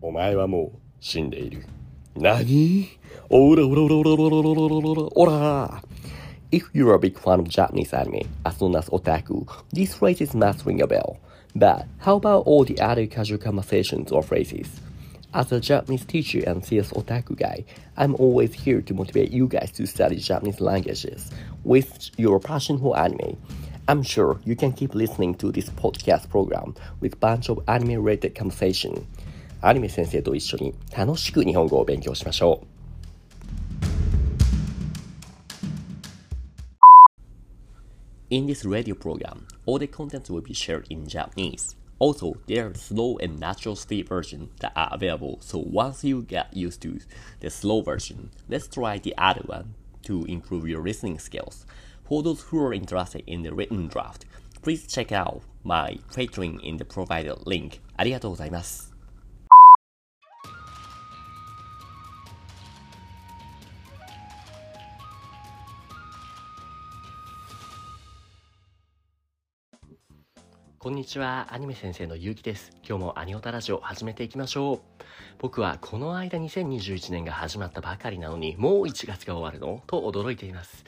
お前はもう死んでいる。何オラオラオラオラオラオラオラオラオラ If you're a big fan of Japanese anime, as known as otaku, this phrase is must ring a bell. But how about all the other casual conversations or phrases? As a Japanese teacher and CS otaku guy, I'm always here to motivate you guys to study Japanese languages with your passion for anime. I'm sure you can keep listening to this podcast program with bunch of anime-related conversation. アニメ先生と一緒に楽しく日本語を勉強しましょう。In this radio program, all the contents will be shared in Japanese. Also, there are slow and natural speed versions that are available, so once you get used to the slow version, let's try the other one to improve your listening skills. For those who are interested in the written draft, please check out my Patreon in the provided link. ありがとうございます。 こんにちは、アニメ先生のゆうきです。今日もアニオタラジオ始めていきましょう。僕はこの間2021年が始まったばかりなのに、もう1月が終わるの？と驚いています。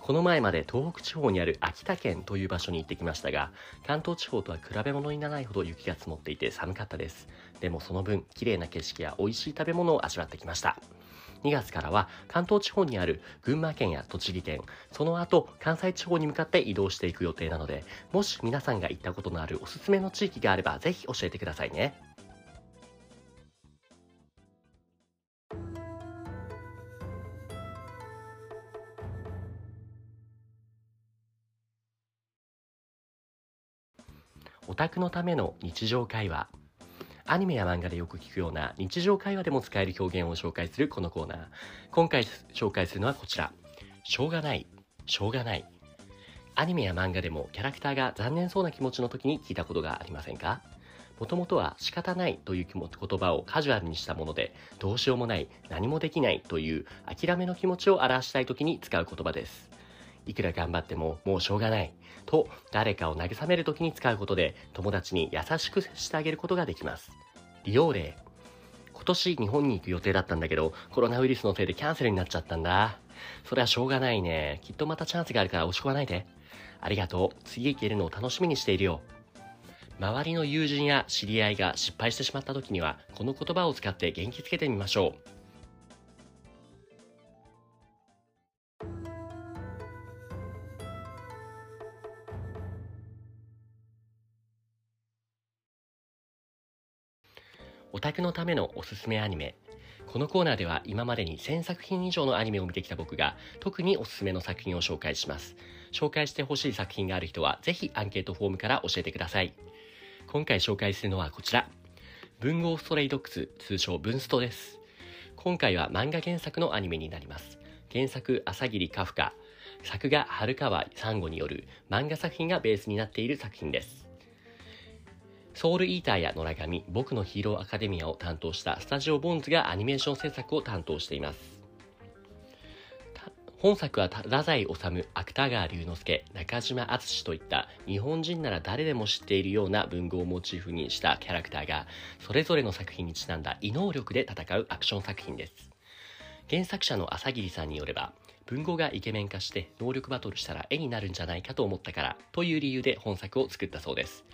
この前まで東北地方にある秋田県という場所に行ってきましたが、関東地方とは比べ物にならないほど雪が積もっていて寒かったです。でもその分、綺麗な景色や美味しい食べ物を味わってきました。2月からは関東地方にある群馬県や栃木県、その後関西地方に向かって移動していく予定なので、もし皆さんが行ったことのあるおすすめの地域があればぜひ教えてくださいね。オタクのための日常会話アニメや漫画でよく聞くような日常会話でも使える表現を紹介するこのコーナー。今回紹介するのはこちら。しょうがない。しょうがない。アニメや漫画でもキャラクターが残念そうな気持ちの時に聞いたことがありませんか？もともとは仕方ないという言葉をカジュアルにしたもので、どうしようもない、何もできないという諦めの気持ちを表したい時に使う言葉です。いくら頑張ってももうしょうがないと誰かを慰める時に使うことで友達に優しくしてあげることができます。利用例。今年日本に行く予定だったんだけどコロナウイルスのせいでキャンセルになっちゃったんだ。それはしょうがないね。きっとまたチャンスがあるから押し込まないで。ありがとう。次行けるのを楽しみにしているよ。周りの友人や知り合いが失敗してしまった時にはこの言葉を使って元気づけてみましょう。オタクのためのおすすめアニメ。このコーナーでは今までに1000作品以上のアニメを見てきた僕が特におすすめの作品を紹介します。紹介してほしい作品がある人はぜひアンケートフォームから教えてください。今回紹介するのはこちら。文豪ストレイドックス、通称文ストです。今回は漫画原作のアニメになります。原作、朝霧カフカ、作画、春川サンゴによる漫画作品がベースになっている作品です。ソウルイーターや野良神、僕のヒーローアカデミアを担当したスタジオボーンズがアニメーション制作を担当しています。本作は太宰治、芥川龍之介、中島敦といった日本人なら誰でも知っているような文豪をモチーフにしたキャラクターがそれぞれの作品にちなんだ異能力で戦うアクション作品です。原作者の朝霧さんによれば文豪がイケメン化して能力バトルしたら絵になるんじゃないかと思ったからという理由で本作を作ったそうです。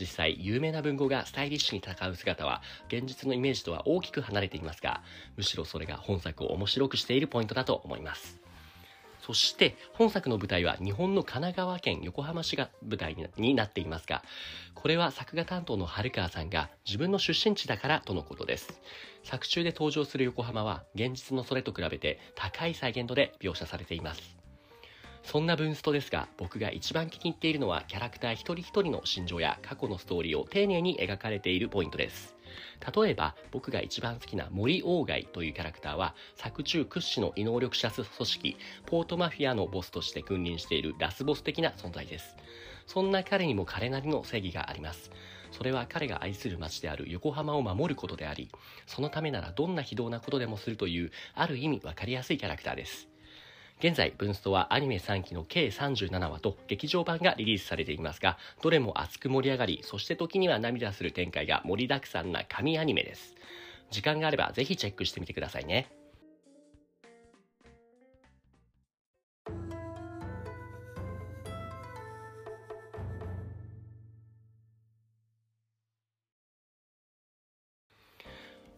実際、有名な文豪がスタイリッシュに戦う姿は現実のイメージとは大きく離れていますが、むしろそれが本作を面白くしているポイントだと思います。そして本作の舞台は日本の神奈川県横浜市が舞台になっていますが、これは作画担当の春川さんが自分の出身地だからとのことです。作中で登場する横浜は現実のそれと比べて高い再現度で描写されています。そんなブンストですが、僕が一番気に入っているのはキャラクター一人一人の心情や過去のストーリーを丁寧に描かれているポイントです。例えば僕が一番好きな森鴎外というキャラクターは作中屈指の異能力者組織ポートマフィアのボスとして君臨しているラスボス的な存在です。そんな彼にも彼なりの正義があります。それは彼が愛する街である横浜を守ることでありそのためならどんな非道なことでもするというある意味わかりやすいキャラクターです。現在、ブンストはアニメ3期の計37話と劇場版がリリースされていますが、どれも熱く盛り上がり、そして時には涙する展開が盛りだくさんな神アニメです。時間があればぜひチェックしてみてくださいね。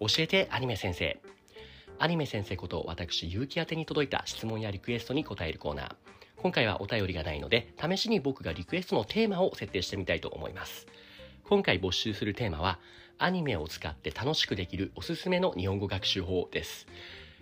教えてアニメ先生。アニメ先生こと私、結城宛てに届いた質問やリクエストに答えるコーナー。今回はお便りがないので、試しに僕がリクエストのテーマを設定してみたいと思います。今回募集するテーマは、アニメを使って楽しくできるおすすめの日本語学習法です。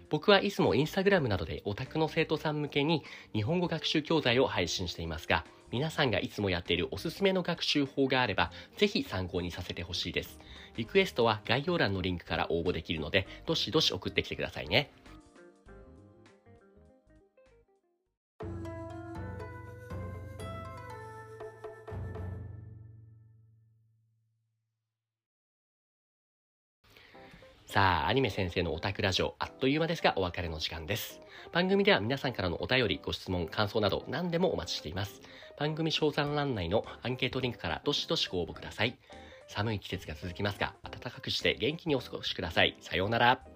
僕はいつもインスタグラムなどでオタクの生徒さん向けに日本語学習教材を配信していますが、皆さんがいつもやっているおすすめの学習法があれば、ぜひ参考にさせてほしいです。リクエストは概要欄のリンクから応募できるので、どしどし送ってきてくださいね。さあ、アニメ先生のオタクラジオ、あっという間ですがお別れの時間です。番組では皆さんからのお便り、ご質問、感想など何でもお待ちしています。番組賞賛欄内のアンケートリンクからどしどしご応募ください。寒い季節が続きますが、暖かくして元気にお過ごしください。さようなら。